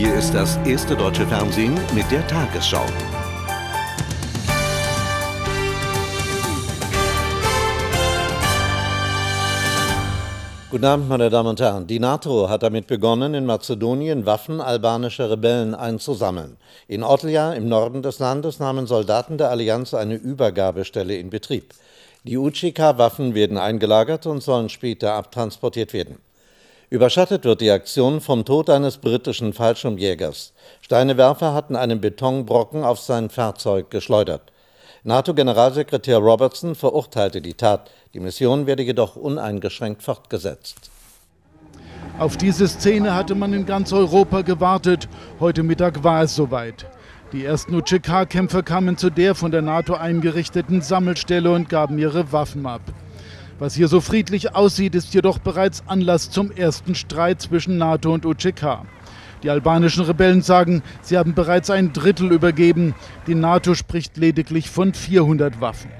Hier ist das erste deutsche Fernsehen mit der Tagesschau. Guten Abend, meine Damen und Herren. Die NATO hat damit begonnen, in Mazedonien Waffen albanischer Rebellen einzusammeln. In Otlja im Norden des Landes nahmen Soldaten der Allianz eine Übergabestelle in Betrieb. Die UCK-Waffen werden eingelagert und sollen später abtransportiert werden. Überschattet wird die Aktion vom Tod eines britischen Fallschirmjägers. Steinewerfer hatten einen Betonbrocken auf sein Fahrzeug geschleudert. NATO-Generalsekretär Robertson verurteilte die Tat. Die Mission werde jedoch uneingeschränkt fortgesetzt. Auf diese Szene hatte man in ganz Europa gewartet. Heute Mittag war es soweit. Die ersten UCK-Kämpfer kamen zu der von der NATO eingerichteten Sammelstelle und gaben ihre Waffen ab. Was hier so friedlich aussieht, ist jedoch bereits Anlass zum ersten Streit zwischen NATO und UCK. Die albanischen Rebellen sagen, sie haben bereits ein Drittel übergeben. Die NATO spricht lediglich von 400 Waffen.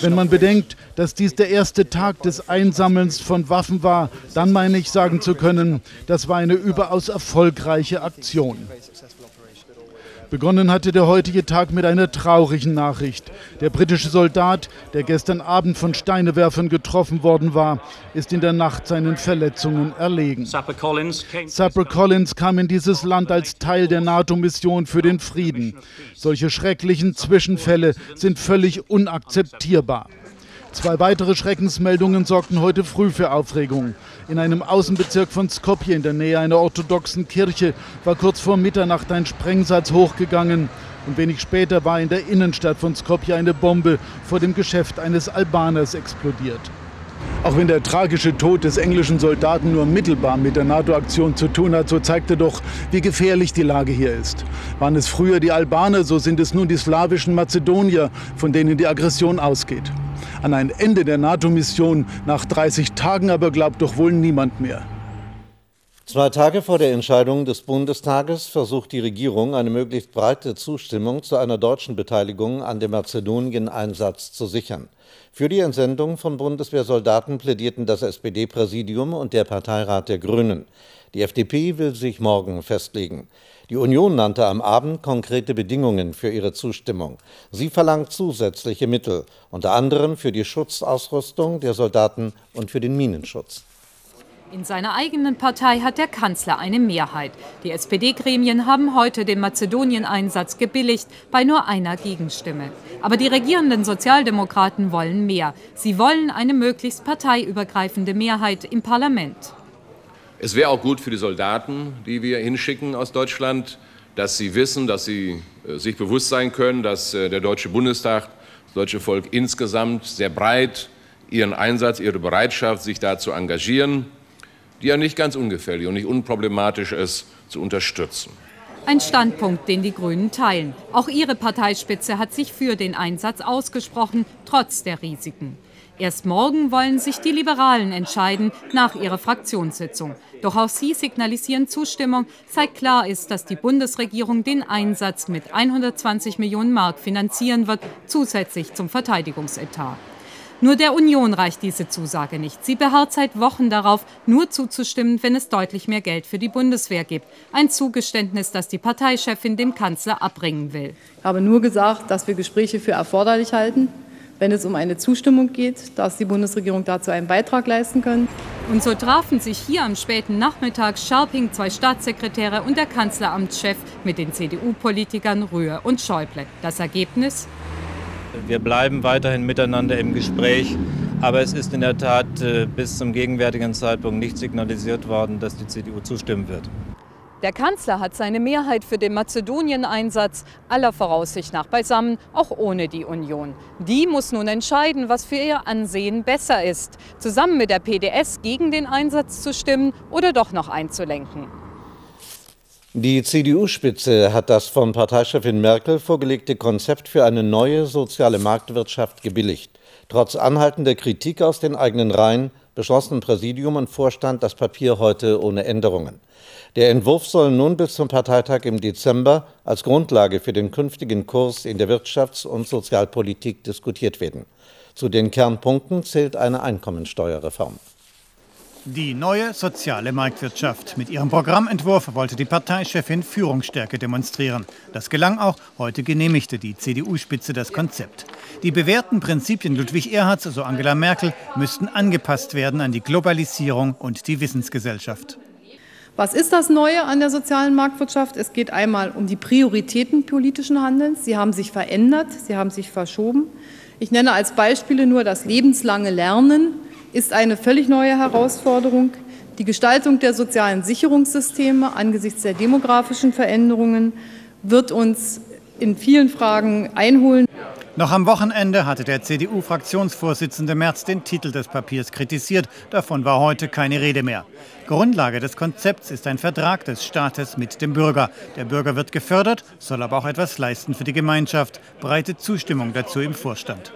Wenn man bedenkt, dass dies der erste Tag des Einsammelns von Waffen war, dann meine ich sagen zu können, das war eine überaus erfolgreiche Aktion. Begonnen hatte der heutige Tag mit einer traurigen Nachricht. Der britische Soldat, der gestern Abend von Steinewerfern getroffen worden war, ist in der Nacht seinen Verletzungen erlegen. Sapper Collins, Sapper Collins kam in dieses Land als Teil der NATO-Mission für den Frieden. Solche schrecklichen Zwischenfälle sind völlig unakzeptierbar. Zwei weitere Schreckensmeldungen sorgten heute früh für Aufregung. In einem Außenbezirk von Skopje in der Nähe einer orthodoxen Kirche war kurz vor Mitternacht ein Sprengsatz hochgegangen. Und wenig später war in der Innenstadt von Skopje eine Bombe vor dem Geschäft eines Albaners explodiert. Auch wenn der tragische Tod des englischen Soldaten nur mittelbar mit der NATO-Aktion zu tun hat, so zeigt er doch, wie gefährlich die Lage hier ist. Waren es früher die Albaner, so sind es nun die slawischen Mazedonier, von denen die Aggression ausgeht. An ein Ende der NATO-Mission nach 30 Tagen aber glaubt doch wohl niemand mehr. Zwei Tage vor der Entscheidung des Bundestages versucht die Regierung, eine möglichst breite Zustimmung zu einer deutschen Beteiligung an dem Mazedonien-Einsatz zu sichern. Für die Entsendung von Bundeswehrsoldaten plädierten das SPD-Präsidium und der Parteirat der Grünen. Die FDP will sich morgen festlegen. Die Union nannte am Abend konkrete Bedingungen für ihre Zustimmung. Sie verlangt zusätzliche Mittel, unter anderem für die Schutzausrüstung der Soldaten und für den Minenschutz. In seiner eigenen Partei hat der Kanzler eine Mehrheit. Die SPD-Gremien haben heute den Mazedonien-Einsatz gebilligt, bei nur einer Gegenstimme. Aber die regierenden Sozialdemokraten wollen mehr. Sie wollen eine möglichst parteiübergreifende Mehrheit im Parlament. Es wäre auch gut für die Soldaten, die wir hinschicken aus Deutschland, dass sie wissen, dass sie äh, sich bewusst sein können, dass äh, der Deutsche Bundestag, das deutsche Volk insgesamt sehr breit ihren Einsatz, ihre Bereitschaft, sich da zu engagieren, die ja nicht ganz ungefährlich und nicht unproblematisch ist, zu unterstützen. Ein Standpunkt, den die Grünen teilen. Auch ihre Parteispitze hat sich für den Einsatz ausgesprochen, trotz der Risiken. Erst morgen wollen sich die Liberalen entscheiden nach ihrer Fraktionssitzung. Doch auch sie signalisieren Zustimmung, seit klar ist, dass die Bundesregierung den Einsatz mit 120 Millionen Mark finanzieren wird, zusätzlich zum Verteidigungsetat. Nur der Union reicht diese Zusage nicht. Sie beharrt seit Wochen darauf, nur zuzustimmen, wenn es deutlich mehr Geld für die Bundeswehr gibt. Ein Zugeständnis, das die Parteichefin dem Kanzler abbringen will. Ich habe nur gesagt, dass wir Gespräche für erforderlich halten. Wenn es um eine Zustimmung geht, dass die Bundesregierung dazu einen Beitrag leisten kann. Und so trafen sich hier am späten Nachmittag Scharping, zwei Staatssekretäre und der Kanzleramtschef mit den CDU-Politikern Rühr und Schäuble. Das Ergebnis? Wir bleiben weiterhin miteinander im Gespräch, aber es ist in der Tat äh, bis zum gegenwärtigen Zeitpunkt nicht signalisiert worden, dass die CDU zustimmen wird. Der Kanzler hat seine Mehrheit für den Mazedonien-Einsatz aller Voraussicht nach beisammen, auch ohne die Union. Die muss nun entscheiden, was für ihr Ansehen besser ist, zusammen mit der PDS gegen den Einsatz zu stimmen oder doch noch einzulenken. Die CDU-Spitze hat das von Parteichefin Merkel vorgelegte Konzept für eine neue soziale Marktwirtschaft gebilligt. Trotz anhaltender Kritik aus den eigenen Reihen beschlossen Präsidium und Vorstand das Papier heute ohne Änderungen. Der Entwurf soll nun bis zum Parteitag im Dezember als Grundlage für den künftigen Kurs in der Wirtschafts- und Sozialpolitik diskutiert werden. Zu den Kernpunkten zählt eine Einkommensteuerreform. Die neue soziale Marktwirtschaft. Mit ihrem Programmentwurf wollte die Parteichefin Führungsstärke demonstrieren. Das gelang auch. Heute genehmigte die CDU-Spitze das Konzept. Die bewährten Prinzipien Ludwig Erhards, so Angela Merkel, müssten angepasst werden an die Globalisierung und die Wissensgesellschaft. Was ist das Neue an der sozialen Marktwirtschaft? Es geht einmal um die Prioritäten politischen Handelns. Sie haben sich verändert, sie haben sich verschoben. Ich nenne als Beispiele nur das lebenslange Lernen ist eine völlig neue Herausforderung. Die Gestaltung der sozialen Sicherungssysteme angesichts der demografischen Veränderungen wird uns in vielen Fragen einholen. Noch am Wochenende hatte der CDU-Fraktionsvorsitzende Merz den Titel des Papiers kritisiert. Davon war heute keine Rede mehr. Grundlage des Konzepts ist ein Vertrag des Staates mit dem Bürger. Der Bürger wird gefördert, soll aber auch etwas leisten für die Gemeinschaft. Breite Zustimmung dazu im Vorstand.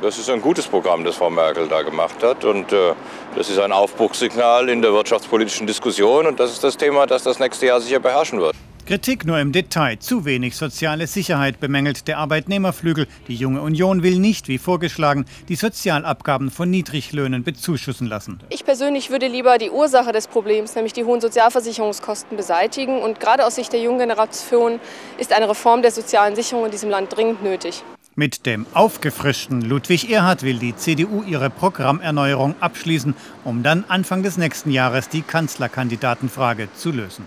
Das ist ein gutes Programm, das Frau Merkel da gemacht hat. Und äh, das ist ein Aufbruchssignal in der wirtschaftspolitischen Diskussion. Und das ist das Thema, das das nächste Jahr sicher beherrschen wird. Kritik nur im Detail. Zu wenig soziale Sicherheit bemängelt der Arbeitnehmerflügel. Die junge Union will nicht, wie vorgeschlagen, die Sozialabgaben von Niedriglöhnen bezuschussen lassen. Ich persönlich würde lieber die Ursache des Problems, nämlich die hohen Sozialversicherungskosten, beseitigen. Und gerade aus Sicht der jungen Generation ist eine Reform der sozialen Sicherung in diesem Land dringend nötig. Mit dem aufgefrischten Ludwig Erhard will die CDU ihre Programmerneuerung abschließen, um dann Anfang des nächsten Jahres die Kanzlerkandidatenfrage zu lösen.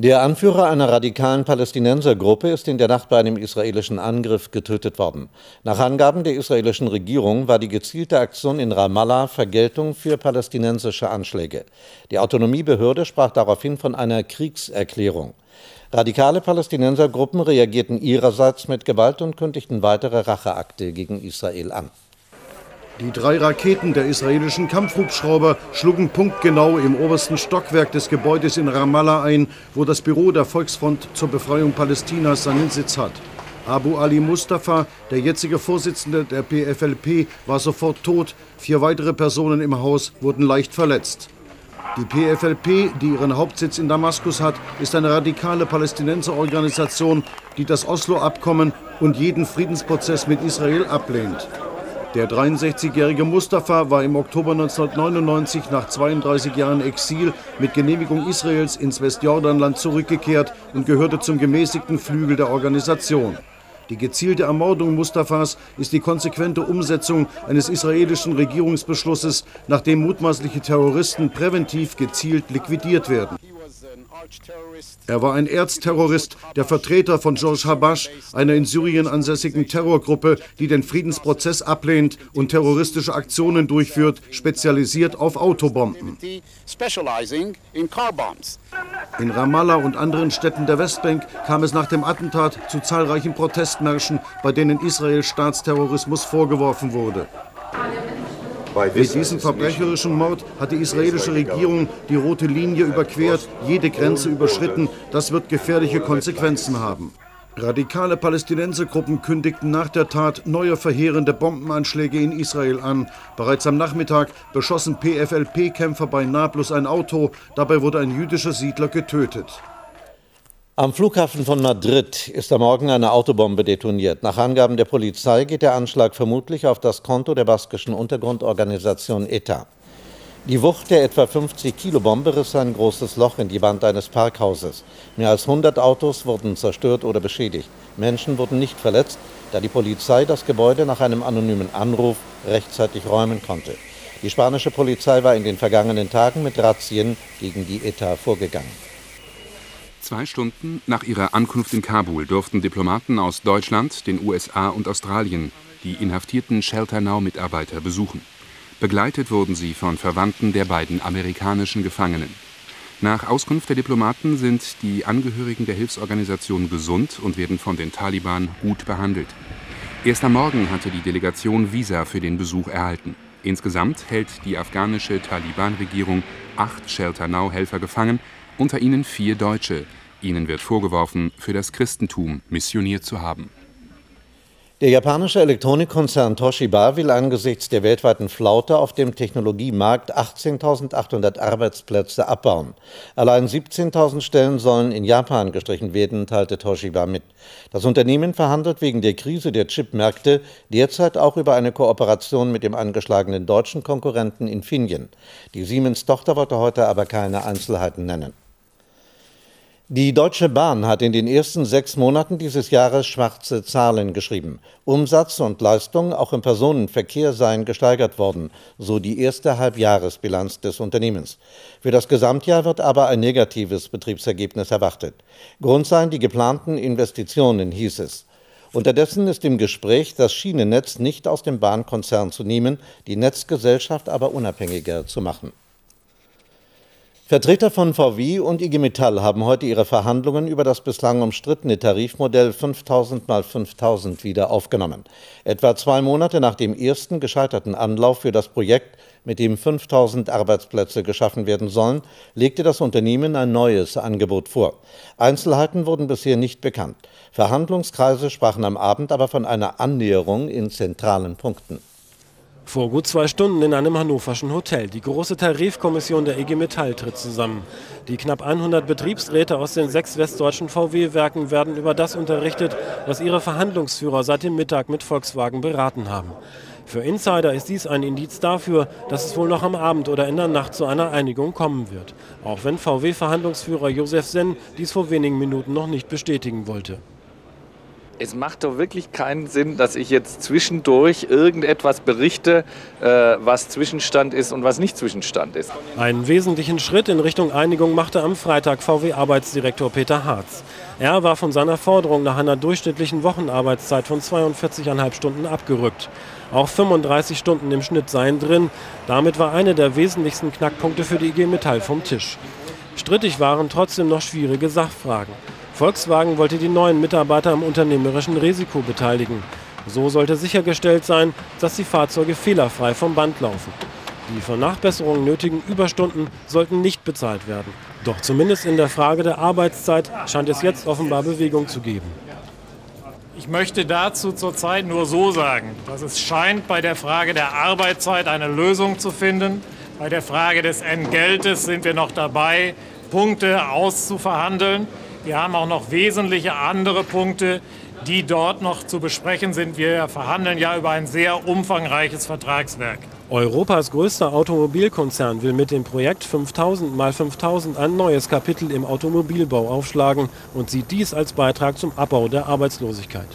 Der Anführer einer radikalen Palästinensergruppe ist in der Nacht bei einem israelischen Angriff getötet worden. Nach Angaben der israelischen Regierung war die gezielte Aktion in Ramallah Vergeltung für palästinensische Anschläge. Die Autonomiebehörde sprach daraufhin von einer Kriegserklärung. Radikale Palästinensergruppen reagierten ihrerseits mit Gewalt und kündigten weitere Racheakte gegen Israel an. Die drei Raketen der israelischen Kampfhubschrauber schlugen punktgenau im obersten Stockwerk des Gebäudes in Ramallah ein, wo das Büro der Volksfront zur Befreiung Palästinas seinen Sitz hat. Abu Ali Mustafa, der jetzige Vorsitzende der PFLP, war sofort tot. Vier weitere Personen im Haus wurden leicht verletzt. Die PFLP, die ihren Hauptsitz in Damaskus hat, ist eine radikale Palästinenserorganisation, die das Oslo-Abkommen und jeden Friedensprozess mit Israel ablehnt. Der 63-jährige Mustafa war im Oktober 1999 nach 32 Jahren Exil mit Genehmigung Israels ins Westjordanland zurückgekehrt und gehörte zum gemäßigten Flügel der Organisation. Die gezielte Ermordung Mustafas ist die konsequente Umsetzung eines israelischen Regierungsbeschlusses, nachdem mutmaßliche Terroristen präventiv gezielt liquidiert werden. Er war ein Erzterrorist, der Vertreter von George Habash, einer in Syrien ansässigen Terrorgruppe, die den Friedensprozess ablehnt und terroristische Aktionen durchführt, spezialisiert auf Autobomben. In Ramallah und anderen Städten der Westbank kam es nach dem Attentat zu zahlreichen Protestmärschen, bei denen Israel Staatsterrorismus vorgeworfen wurde. Mit diesem verbrecherischen Mord hat die israelische Regierung die rote Linie überquert, jede Grenze überschritten. Das wird gefährliche Konsequenzen haben. Radikale Palästinensergruppen kündigten nach der Tat neue verheerende Bombenanschläge in Israel an. Bereits am Nachmittag beschossen PFLP-Kämpfer bei Nablus ein Auto. Dabei wurde ein jüdischer Siedler getötet. Am Flughafen von Madrid ist am Morgen eine Autobombe detoniert. Nach Angaben der Polizei geht der Anschlag vermutlich auf das Konto der baskischen Untergrundorganisation ETA. Die Wucht der etwa 50 Kilo Bombe riss ein großes Loch in die Wand eines Parkhauses. Mehr als 100 Autos wurden zerstört oder beschädigt. Menschen wurden nicht verletzt, da die Polizei das Gebäude nach einem anonymen Anruf rechtzeitig räumen konnte. Die spanische Polizei war in den vergangenen Tagen mit Razzien gegen die ETA vorgegangen. Zwei Stunden nach ihrer Ankunft in Kabul durften Diplomaten aus Deutschland, den USA und Australien die inhaftierten Shelter Now-Mitarbeiter besuchen. Begleitet wurden sie von Verwandten der beiden amerikanischen Gefangenen. Nach Auskunft der Diplomaten sind die Angehörigen der Hilfsorganisation gesund und werden von den Taliban gut behandelt. Erst am Morgen hatte die Delegation Visa für den Besuch erhalten. Insgesamt hält die afghanische Taliban-Regierung acht Shelter Now-Helfer gefangen, unter ihnen vier Deutsche. Ihnen wird vorgeworfen, für das Christentum missioniert zu haben. Der japanische Elektronikkonzern Toshiba will angesichts der weltweiten Flaute auf dem Technologiemarkt 18.800 Arbeitsplätze abbauen. Allein 17.000 Stellen sollen in Japan gestrichen werden, teilte Toshiba mit. Das Unternehmen verhandelt wegen der Krise der Chipmärkte derzeit auch über eine Kooperation mit dem angeschlagenen deutschen Konkurrenten Infineon. Die Siemens-Tochter wollte heute aber keine Einzelheiten nennen. Die Deutsche Bahn hat in den ersten sechs Monaten dieses Jahres schwarze Zahlen geschrieben. Umsatz und Leistung auch im Personenverkehr seien gesteigert worden, so die erste Halbjahresbilanz des Unternehmens. Für das Gesamtjahr wird aber ein negatives Betriebsergebnis erwartet. Grund seien die geplanten Investitionen, hieß es. Unterdessen ist im Gespräch, das Schienennetz nicht aus dem Bahnkonzern zu nehmen, die Netzgesellschaft aber unabhängiger zu machen. Vertreter von VW und IG Metall haben heute ihre Verhandlungen über das bislang umstrittene Tarifmodell 5000 x 5000 wieder aufgenommen. Etwa zwei Monate nach dem ersten gescheiterten Anlauf für das Projekt, mit dem 5000 Arbeitsplätze geschaffen werden sollen, legte das Unternehmen ein neues Angebot vor. Einzelheiten wurden bisher nicht bekannt. Verhandlungskreise sprachen am Abend aber von einer Annäherung in zentralen Punkten. Vor gut zwei Stunden in einem hannoverschen Hotel. Die große Tarifkommission der IG Metall tritt zusammen. Die knapp 100 Betriebsräte aus den sechs westdeutschen VW-Werken werden über das unterrichtet, was ihre Verhandlungsführer seit dem Mittag mit Volkswagen beraten haben. Für Insider ist dies ein Indiz dafür, dass es wohl noch am Abend oder in der Nacht zu einer Einigung kommen wird. Auch wenn VW-Verhandlungsführer Josef Senn dies vor wenigen Minuten noch nicht bestätigen wollte es macht doch wirklich keinen Sinn, dass ich jetzt zwischendurch irgendetwas berichte, äh, was Zwischenstand ist und was nicht Zwischenstand ist. Einen wesentlichen Schritt in Richtung Einigung machte am Freitag VW-Arbeitsdirektor Peter Harz. Er war von seiner Forderung nach einer durchschnittlichen Wochenarbeitszeit von 42,5 Stunden abgerückt. Auch 35 Stunden im Schnitt seien drin. Damit war einer der wesentlichsten Knackpunkte für die IG Metall vom Tisch. Strittig waren trotzdem noch schwierige Sachfragen. Volkswagen wollte die neuen Mitarbeiter am unternehmerischen Risiko beteiligen. So sollte sichergestellt sein, dass die Fahrzeuge fehlerfrei vom Band laufen. Die für Nachbesserungen nötigen Überstunden sollten nicht bezahlt werden. Doch zumindest in der Frage der Arbeitszeit scheint es jetzt offenbar Bewegung zu geben. Ich möchte dazu zurzeit nur so sagen, dass es scheint, bei der Frage der Arbeitszeit eine Lösung zu finden. Bei der Frage des Entgeltes sind wir noch dabei, Punkte auszuverhandeln. Wir haben auch noch wesentliche andere Punkte, die dort noch zu besprechen sind. Wir verhandeln ja über ein sehr umfangreiches Vertragswerk. Europas größter Automobilkonzern will mit dem Projekt 5000 x 5000 ein neues Kapitel im Automobilbau aufschlagen und sieht dies als Beitrag zum Abbau der Arbeitslosigkeit.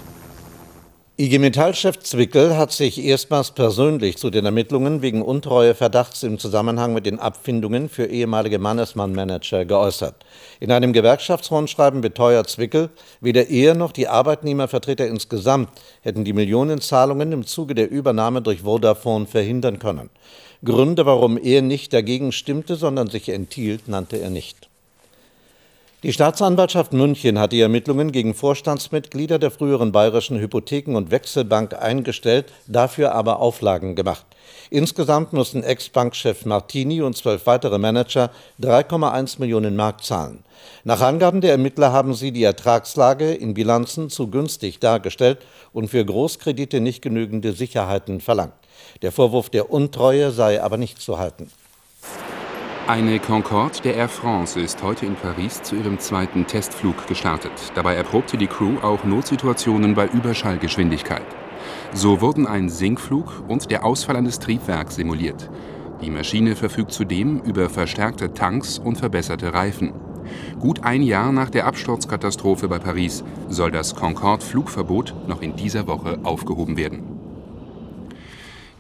IG Metall-Chef Zwickel hat sich erstmals persönlich zu den Ermittlungen wegen Untreueverdachts im Zusammenhang mit den Abfindungen für ehemalige Mannesmann-Manager geäußert. In einem Gewerkschaftsrundschreiben beteuert Zwickel, weder er noch die Arbeitnehmervertreter insgesamt hätten die Millionenzahlungen im Zuge der Übernahme durch Vodafone verhindern können. Gründe, warum er nicht dagegen stimmte, sondern sich enthielt, nannte er nicht. Die Staatsanwaltschaft München hat die Ermittlungen gegen Vorstandsmitglieder der früheren Bayerischen Hypotheken- und Wechselbank eingestellt, dafür aber Auflagen gemacht. Insgesamt müssen Ex-Bankchef Martini und zwölf weitere Manager 3,1 Millionen Mark zahlen. Nach Angaben der Ermittler haben sie die Ertragslage in Bilanzen zu günstig dargestellt und für Großkredite nicht genügende Sicherheiten verlangt. Der Vorwurf der Untreue sei aber nicht zu halten. Eine Concorde der Air France ist heute in Paris zu ihrem zweiten Testflug gestartet. Dabei erprobte die Crew auch Notsituationen bei Überschallgeschwindigkeit. So wurden ein Sinkflug und der Ausfall eines Triebwerks simuliert. Die Maschine verfügt zudem über verstärkte Tanks und verbesserte Reifen. Gut ein Jahr nach der Absturzkatastrophe bei Paris soll das Concorde-Flugverbot noch in dieser Woche aufgehoben werden.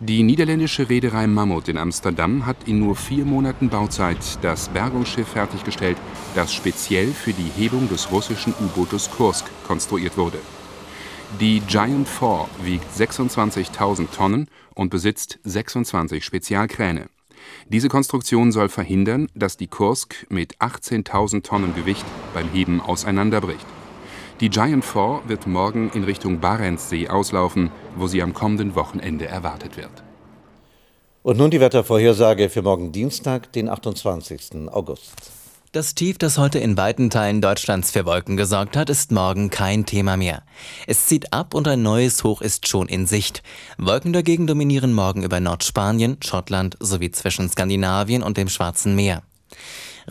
Die niederländische Reederei Mammut in Amsterdam hat in nur vier Monaten Bauzeit das Bergungsschiff fertiggestellt, das speziell für die Hebung des russischen U-Bootes Kursk konstruiert wurde. Die Giant 4 wiegt 26.000 Tonnen und besitzt 26 Spezialkräne. Diese Konstruktion soll verhindern, dass die Kursk mit 18.000 Tonnen Gewicht beim Heben auseinanderbricht. Die Giant 4 wird morgen in Richtung Barentssee auslaufen, wo sie am kommenden Wochenende erwartet wird. Und nun die Wettervorhersage für morgen Dienstag, den 28. August. Das Tief, das heute in weiten Teilen Deutschlands für Wolken gesorgt hat, ist morgen kein Thema mehr. Es zieht ab und ein neues Hoch ist schon in Sicht. Wolken dagegen dominieren morgen über Nordspanien, Schottland sowie zwischen Skandinavien und dem Schwarzen Meer.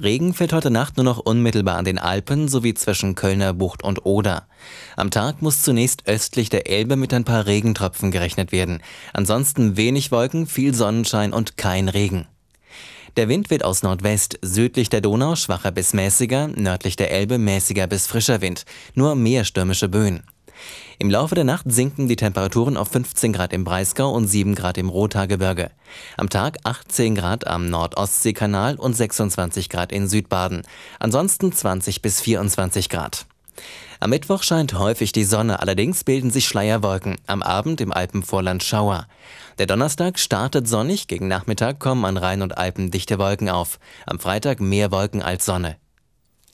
Regen fällt heute Nacht nur noch unmittelbar an den Alpen sowie zwischen Kölner Bucht und Oder. Am Tag muss zunächst östlich der Elbe mit ein paar Regentropfen gerechnet werden. Ansonsten wenig Wolken, viel Sonnenschein und kein Regen. Der Wind weht aus Nordwest, südlich der Donau schwacher bis mäßiger, nördlich der Elbe mäßiger bis frischer Wind, nur mehr stürmische Böen. Im Laufe der Nacht sinken die Temperaturen auf 15 Grad im Breisgau und 7 Grad im Rothaargebirge. Am Tag 18 Grad am Nordostseekanal und 26 Grad in Südbaden. Ansonsten 20 bis 24 Grad. Am Mittwoch scheint häufig die Sonne, allerdings bilden sich Schleierwolken. Am Abend im Alpenvorland Schauer. Der Donnerstag startet sonnig, gegen Nachmittag kommen an Rhein und Alpen dichte Wolken auf. Am Freitag mehr Wolken als Sonne.